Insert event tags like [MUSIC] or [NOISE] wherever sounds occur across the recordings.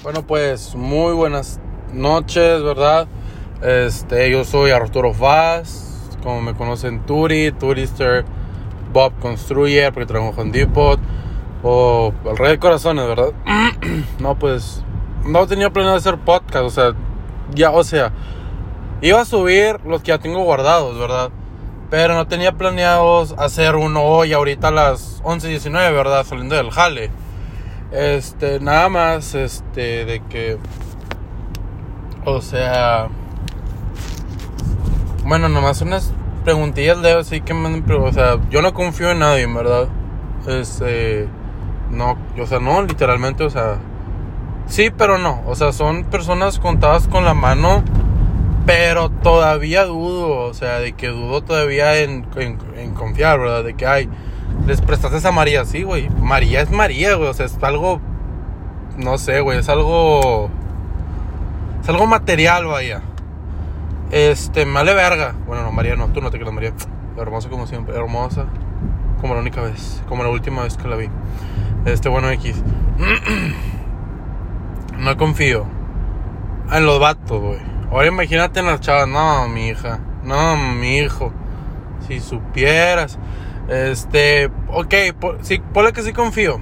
Bueno, pues muy buenas noches, ¿verdad? Este, yo soy Arturo Vaz, como me conocen Turi, Turister, Bob Construyer, porque trabajo con Depot, o el Rey de Corazones, ¿verdad? [CLEARS THROAT] no, pues no tenía planeado hacer podcast, o sea, ya, o sea, iba a subir los que ya tengo guardados, ¿verdad? Pero no tenía planeado hacer uno hoy, ahorita a las 11.19, ¿verdad? Saliendo del jale. Este, nada más, este, de que, o sea, bueno, nomás unas preguntillas de así que me o sea, yo no confío en nadie, ¿verdad? Este, no, o sea, no, literalmente, o sea, sí, pero no, o sea, son personas contadas con la mano, pero todavía dudo, o sea, de que dudo todavía en, en, en confiar, ¿verdad? De que hay les prestaste a María, sí, güey. María es María, güey. O sea, es algo. No sé, güey. Es algo. Es algo material, vaya. Este, me vale verga. Bueno, no, María no. Tú no te quedas, María. Hermosa como siempre. Hermosa. Como la única vez. Como la última vez que la vi. Este, bueno, X. [CLEARS THROAT] no confío. En los vatos, güey. Ahora imagínate en las chavas. No, mi hija. No, mi hijo. Si supieras. Este, ok, sí, ponle que sí confío.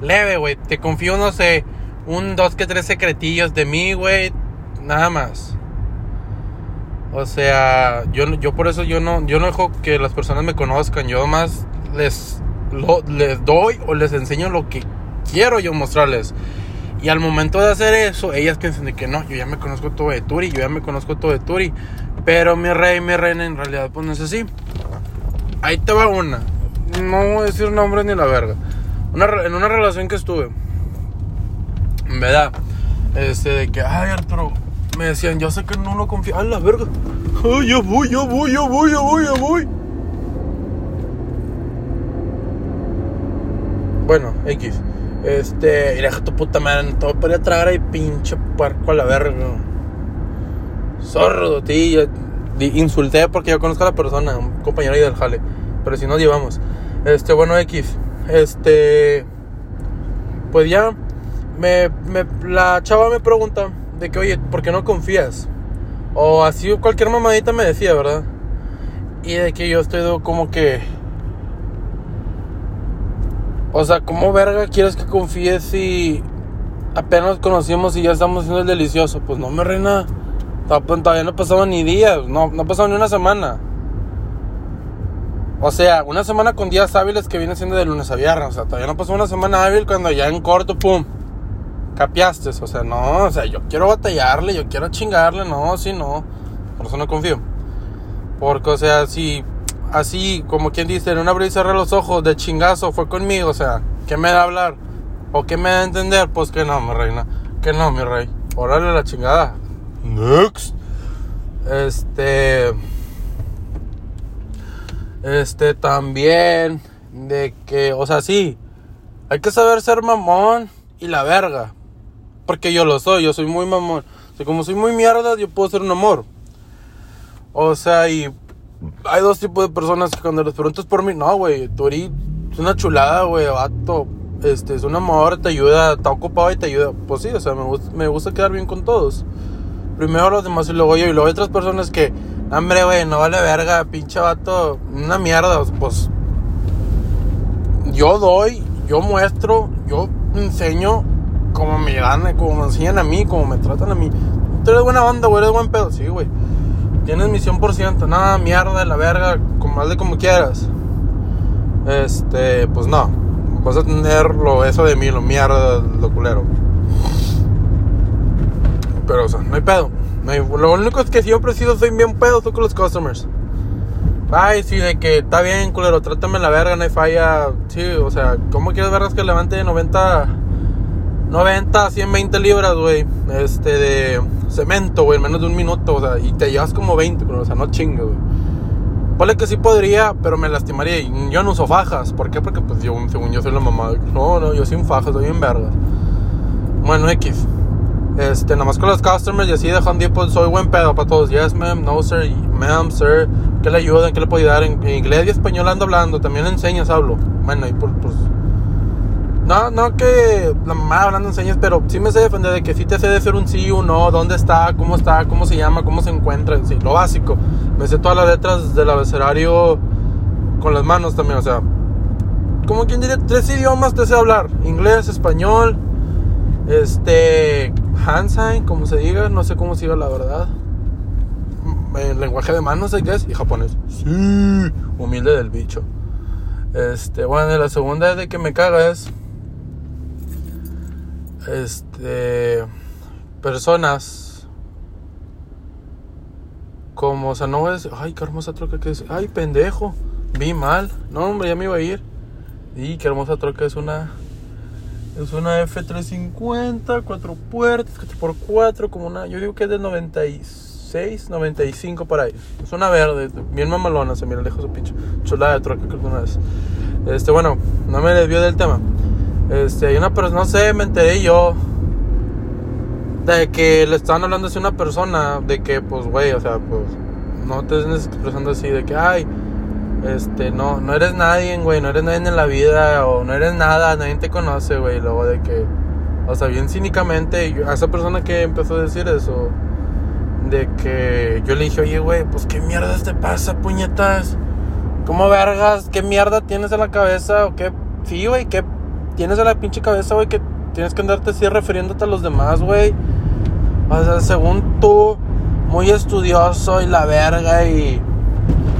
Leve, güey. Te confío, no sé, un, dos, que tres secretillos de mí, güey. Nada más. O sea, yo, yo por eso yo no, yo no dejo que las personas me conozcan. Yo más les, les doy o les enseño lo que quiero yo mostrarles. Y al momento de hacer eso, ellas piensan de que no, yo ya me conozco todo de Turi, yo ya me conozco todo de Turi. Pero mi rey, mi reina, en realidad, pues no es así. Ahí te va una. No voy a decir nombres ni la verga. en una relación que estuve. Verdad. Este, de que, ay, Arturo. Me decían, yo sé que no lo confío. Ay, la verga. Ay, yo voy, yo voy, yo voy, yo voy, yo voy. Bueno, X. Este, y deja tu puta madre. Todo podría tragar ahí, pinche puerco a la verga. Sordo, tío insulté porque yo conozco a la persona, un compañero ahí del jale. Pero si nos llevamos. Este, bueno, X. Este. Pues ya. Me, me, la chava me pregunta de que, oye, ¿por qué no confías? O así cualquier mamadita me decía, ¿verdad? Y de que yo estoy como que. O sea, ¿cómo verga quieres que confíes si apenas conocimos y ya estamos haciendo el delicioso? Pues no me reina. Pues, todavía no pasaba ni días, no, no pasaba ni una semana. O sea, una semana con días hábiles que viene siendo de lunes a viernes. O sea, todavía no pasó una semana hábil cuando ya en corto, pum, capiaste. O sea, no, o sea, yo quiero batallarle, yo quiero chingarle, no, sí, no. Por eso no confío. Porque, o sea, si así, como quien dice, en una abrir y cerrar los ojos de chingazo fue conmigo, o sea, ¿qué me da a hablar? ¿O qué me da a entender? Pues que no, mi reina, que no, mi rey. Órale la chingada. Next. Este. Este también. De que, o sea, sí. Hay que saber ser mamón y la verga. Porque yo lo soy, yo soy muy mamón. O sea, como soy muy mierda, yo puedo ser un amor. O sea, y hay dos tipos de personas que cuando les preguntas por mí, no, güey, tú eres una chulada, güey, vato. Este, es un amor, te ayuda, está ocupado y te ayuda. Pues sí, o sea, me me gusta quedar bien con todos primero los demás y luego yo. Y luego hay otras personas que, hombre, güey, no vale verga, pinche vato, una mierda. Pues yo doy, yo muestro, yo enseño como me dan, como me enseñan a mí, como me tratan a mí. Tú eres buena onda, güey, eres buen pedo. Sí, güey. Tienes mi 100%, nada, mierda, la verga, como de como quieras. Este, pues no. Vas a tener lo, eso de mí, lo mierda, lo culero. Pero, o sea, no hay pedo. lo único es que siempre he sido soy bien pedo con los customers. Ay, sí, de que está bien, culero, trátame la verga, no hay falla. Sí, o sea, ¿cómo quieres vergas que levante 90, 90, 120 libras, güey? Este, de cemento, güey, en menos de un minuto, o sea, y te llevas como 20, o sea, no chingue, güey. Ponle que sí podría, pero me lastimaría. Y yo no uso fajas. ¿Por qué? Porque, pues, yo, según yo soy la mamá. No, no, yo sin fajas, soy bien vergas. Bueno, X. Este, nada más con los customers y así de Home Depot soy buen pedo para todos. Yes, ma'am, no, sir, ma'am, sir. ¿Qué le ayudan? ¿Qué le puedo ayudar? En, inglés y español ando hablando. También enseñas, hablo. Bueno, y por, pues. No, no que la mamá hablando en señas, pero sí me sé defender de que sí te sé decir un sí, un no, dónde está, cómo está, cómo se llama, cómo se encuentra, sí, lo básico. Me sé todas las letras del abecedario con las manos también, o sea, como quien diría, tres idiomas te sé hablar, inglés, español, este, Hansai, como se diga, no sé cómo se diga la verdad. El lenguaje de manos, I guess, y japonés. Sí, humilde del bicho. Este, bueno, la segunda es de que me cagas. Este, personas como, o sea, no decir, ay, qué hermosa troca que es, ay, pendejo, vi mal, no, hombre, ya me iba a ir. Y qué hermosa troca es una, es una F350, cuatro puertas, 4x4, como una, yo digo que es de 96, 95 para ahí. Es una verde, bien mamalona, se mira lejos su pinche chulada de troca que alguna vez. Este, bueno, no me desvío del tema. Este, hay una persona, no sé, me enteré yo de que le estaban hablando así a una persona, de que, pues, güey, o sea, pues, no te estés expresando así, de que, ay, este, no, no eres nadie, güey, no eres nadie en la vida, o no eres nada, nadie te conoce, güey, luego de que, o sea, bien cínicamente, a esa persona que empezó a decir eso, de que yo le dije, oye, güey, pues, ¿qué mierda te pasa, puñetas? ¿Cómo vergas? ¿Qué mierda tienes en la cabeza? ¿O qué? Sí, güey, ¿qué tienes en la pinche cabeza, güey? Que tienes que andarte así refiriéndote a los demás, güey. O sea, según tú, muy estudioso y la verga y...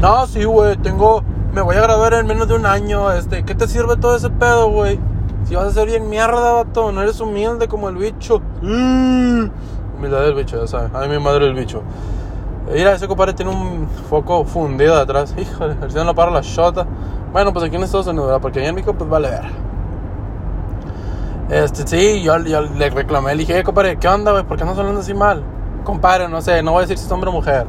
No, sí, güey, tengo... Me voy a graduar en menos de un año, este... ¿Qué te sirve todo ese pedo, güey? Si vas a ser bien mierda, vato, no eres humilde como el bicho. Mm. Humildad del bicho, ya sabes. Ay, mi madre el bicho. Mira, ese compadre tiene un foco fundido de atrás. Híjole, a ver no lo para la shota. Bueno, pues aquí en Estados Unidos. Porque allá en México, pues vale ver. Este, sí, yo, yo le reclamé, le dije, compadre, ¿qué onda, güey? ¿Por qué no hablando así mal? Compadre, no sé, no voy a decir si es hombre o mujer.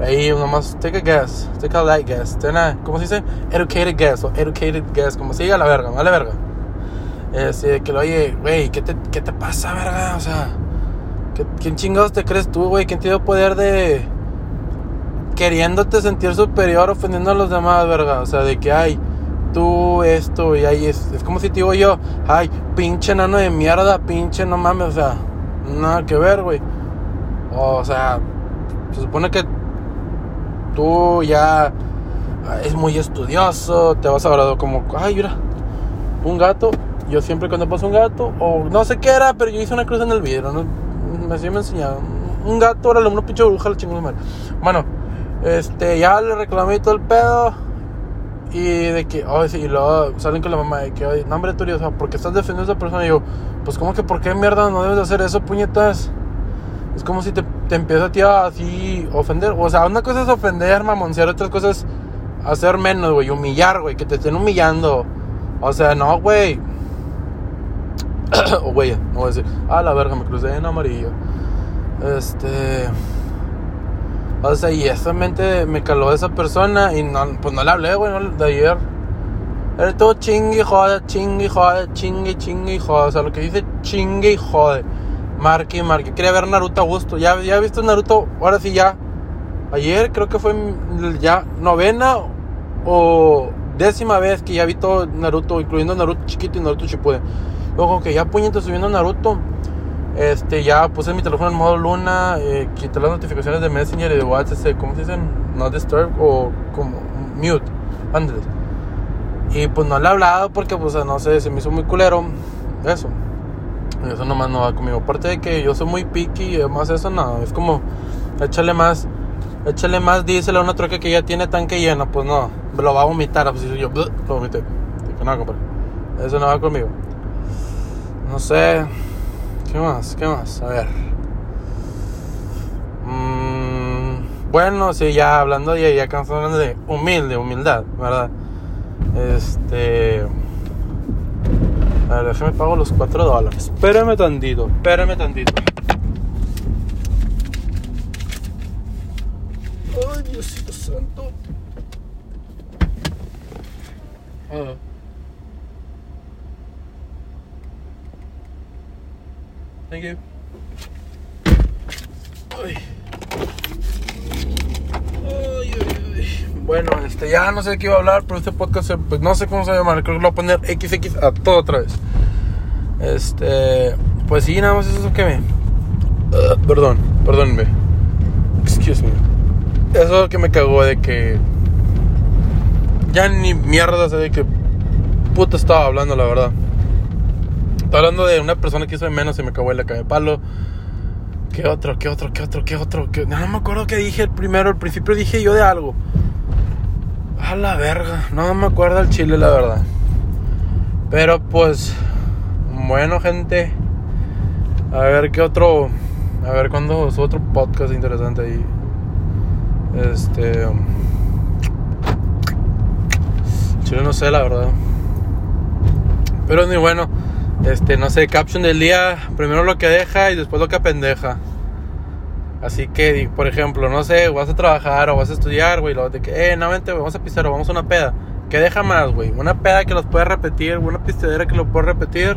Ahí nomás, take a guess, take a light guess. Ten ¿Cómo se dice? Educated guess o educated guess, como siga la verga, vale verga. Este, que lo oye, güey, ¿qué te, ¿qué te pasa, verga? O sea, ¿quién chingados te crees tú, güey? ¿Quién tiene poder de queriéndote sentir superior, ofendiendo a los demás, verga. O sea, de que, ay, tú esto y ahí es, es como si te digo yo, ay, pinche nano de mierda, pinche no mames, o sea, nada que ver, güey. O sea, se supone que tú ya es muy estudioso, te vas a graduar como, ay, mira, un gato. Yo siempre cuando paso un gato, o no sé qué era, pero yo hice una cruz en el vidrio, ¿no? Así me enseñaron. Un gato, ahora lo pinche bruja, la chingada madre. Bueno, este, ya le reclamé todo el pedo. Y de que, oh, sí, y luego salen con la mamá de que, oye, no, hombre, porque estás defendiendo a esa persona. Y yo, pues, ¿cómo que por qué mierda no debes de hacer eso, puñetas? Es como si te, te empieza a ti así ofender. O sea, una cosa es ofender, mamoncear, otra cosa es hacer menos, güey, humillar, güey, que te estén humillando. O sea, no, güey. o, [COUGHS] güey, no voy a decir, ah, la verga, me crucé en amarillo. Este. O sea, y esa mente me caló esa persona y no, pues no le hablé, güey, de ayer. Era todo chingue y jode, chingue y jode, chingue, chingue y jode. O sea, lo que dice chingue y jode. Marque marque. Quería ver Naruto a gusto. Ya, ya he visto Naruto, ahora sí ya. Ayer creo que fue ya novena o décima vez que ya vi todo Naruto, incluyendo Naruto chiquito y Naruto Shippuden. Luego que ya puñete subiendo Naruto. Este, ya puse mi teléfono en modo luna, eh, quité las notificaciones de Messenger y de WhatsApp, ¿cómo se dicen? No disturb o como mute, antes. Y pues no le he hablado porque, pues, no sé, se me hizo muy culero. Eso. Eso nomás no va conmigo. Aparte de que yo soy muy picky y además eso no, es como, échale más, échale más, díselo a una troca que ya tiene tanque lleno, pues no, lo va a vomitar, pues yo, lo vomité. No, compadre. Eso no va conmigo. No sé. ¿Qué más? ¿Qué más? A ver. Mm, bueno, sí, ya hablando, ya, ya hablando de humilde, humildad, ¿verdad? Este. A ver, déjame pago los 4 dólares. Espérame tantito, espérame tantito. Ay, Diosito santo. Ah. Thank you. Ay. Ay, ay, ay. Bueno, este, ya no sé de qué iba a hablar, pero este podcast, pues no sé cómo se va a llamar. Creo que lo voy a poner XX a todo otra vez. Este, pues sí, nada más eso que me. Uh, perdón, perdónenme. Excuse me. Eso que me cagó de que. Ya ni mierda sé de qué puta estaba hablando, la verdad. Estaba hablando de una persona que hizo de menos y me cagó en la calle de palo. ¿Qué otro? ¿Qué otro? ¿Qué otro? ¿Qué otro? ¿Qué... No, me acuerdo que dije primero. Al principio dije yo de algo. A la verga. No me acuerdo el chile, la verdad. Pero pues. Bueno, gente. A ver qué otro. A ver cuándo es otro podcast interesante ahí. Este. Chile no sé, la verdad. Pero ni bueno. Este, no sé, caption del día. Primero lo que deja y después lo que pendeja. Así que, por ejemplo, no sé, vas a trabajar o vas a estudiar, güey. Lo de que, eh, no vente, vamos a pisar o vamos a una peda. ¿Qué deja más, güey? Una peda que los puedes repetir, una pistadera que lo puedes repetir.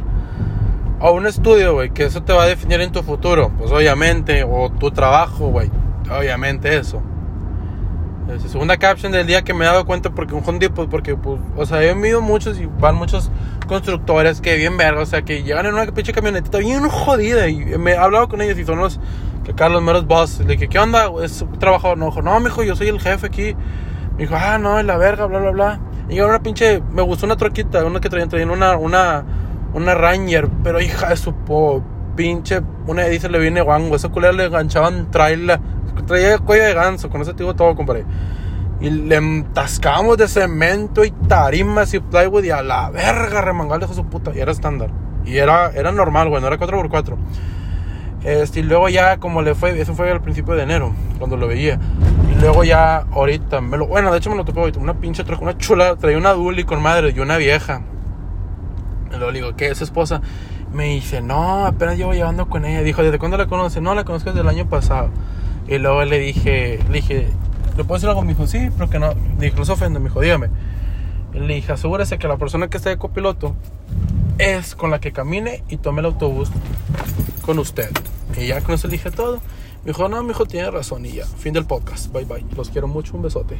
O un estudio, güey, que eso te va a definir en tu futuro. Pues obviamente, o tu trabajo, güey. Obviamente eso. Es segunda caption del día que me he dado cuenta porque un día, pues, porque, pues, o sea, he visto muchos y van muchos constructores que bien verga, o sea, que llegan en una pinche camionetita bien jodida y me he hablado con ellos y son los que Carlos Meros Boss, le dije, ¿qué onda? Es trabajador, no, dijo, no, mijo, yo soy el jefe aquí. Me dijo, ah, no, es la verga, bla, bla, bla. Y yo una pinche, me gustó una troquita, una que traían, traían una, una, una Ranger, pero hija de su po, pinche, una dice le viene guango, esa culera le enganchaban trailer, traía cuello de ganso, con ese tipo todo, compadre. Y le entascábamos de cemento y tarimas y plywood y a la verga remangal de su puta. Y era estándar. Y era, era normal, güey, no era 4x4. Este, y luego ya como le fue, eso fue al principio de enero, cuando lo veía. Y luego ya ahorita, me lo, bueno, de hecho me lo tocó ahorita, una pinche troca, una chula, traía una duli con madre y una vieja. Y luego le digo, ¿qué es esposa? Me dice, no, apenas llevo llevando con ella. Dijo, ¿desde cuándo la conoce? No, la conozco desde el año pasado. Y luego le dije, le dije, ¿le puedo decir algo? Me dijo, sí, pero que no. Le dije, no se ofende, me dijo, dígame. Le dije, asegúrese que la persona que está de copiloto es con la que camine y tome el autobús con usted. Y ya con eso le dije todo. Me dijo, no, mi hijo tiene razón y ya. Fin del podcast. Bye bye. Los quiero mucho. Un besote.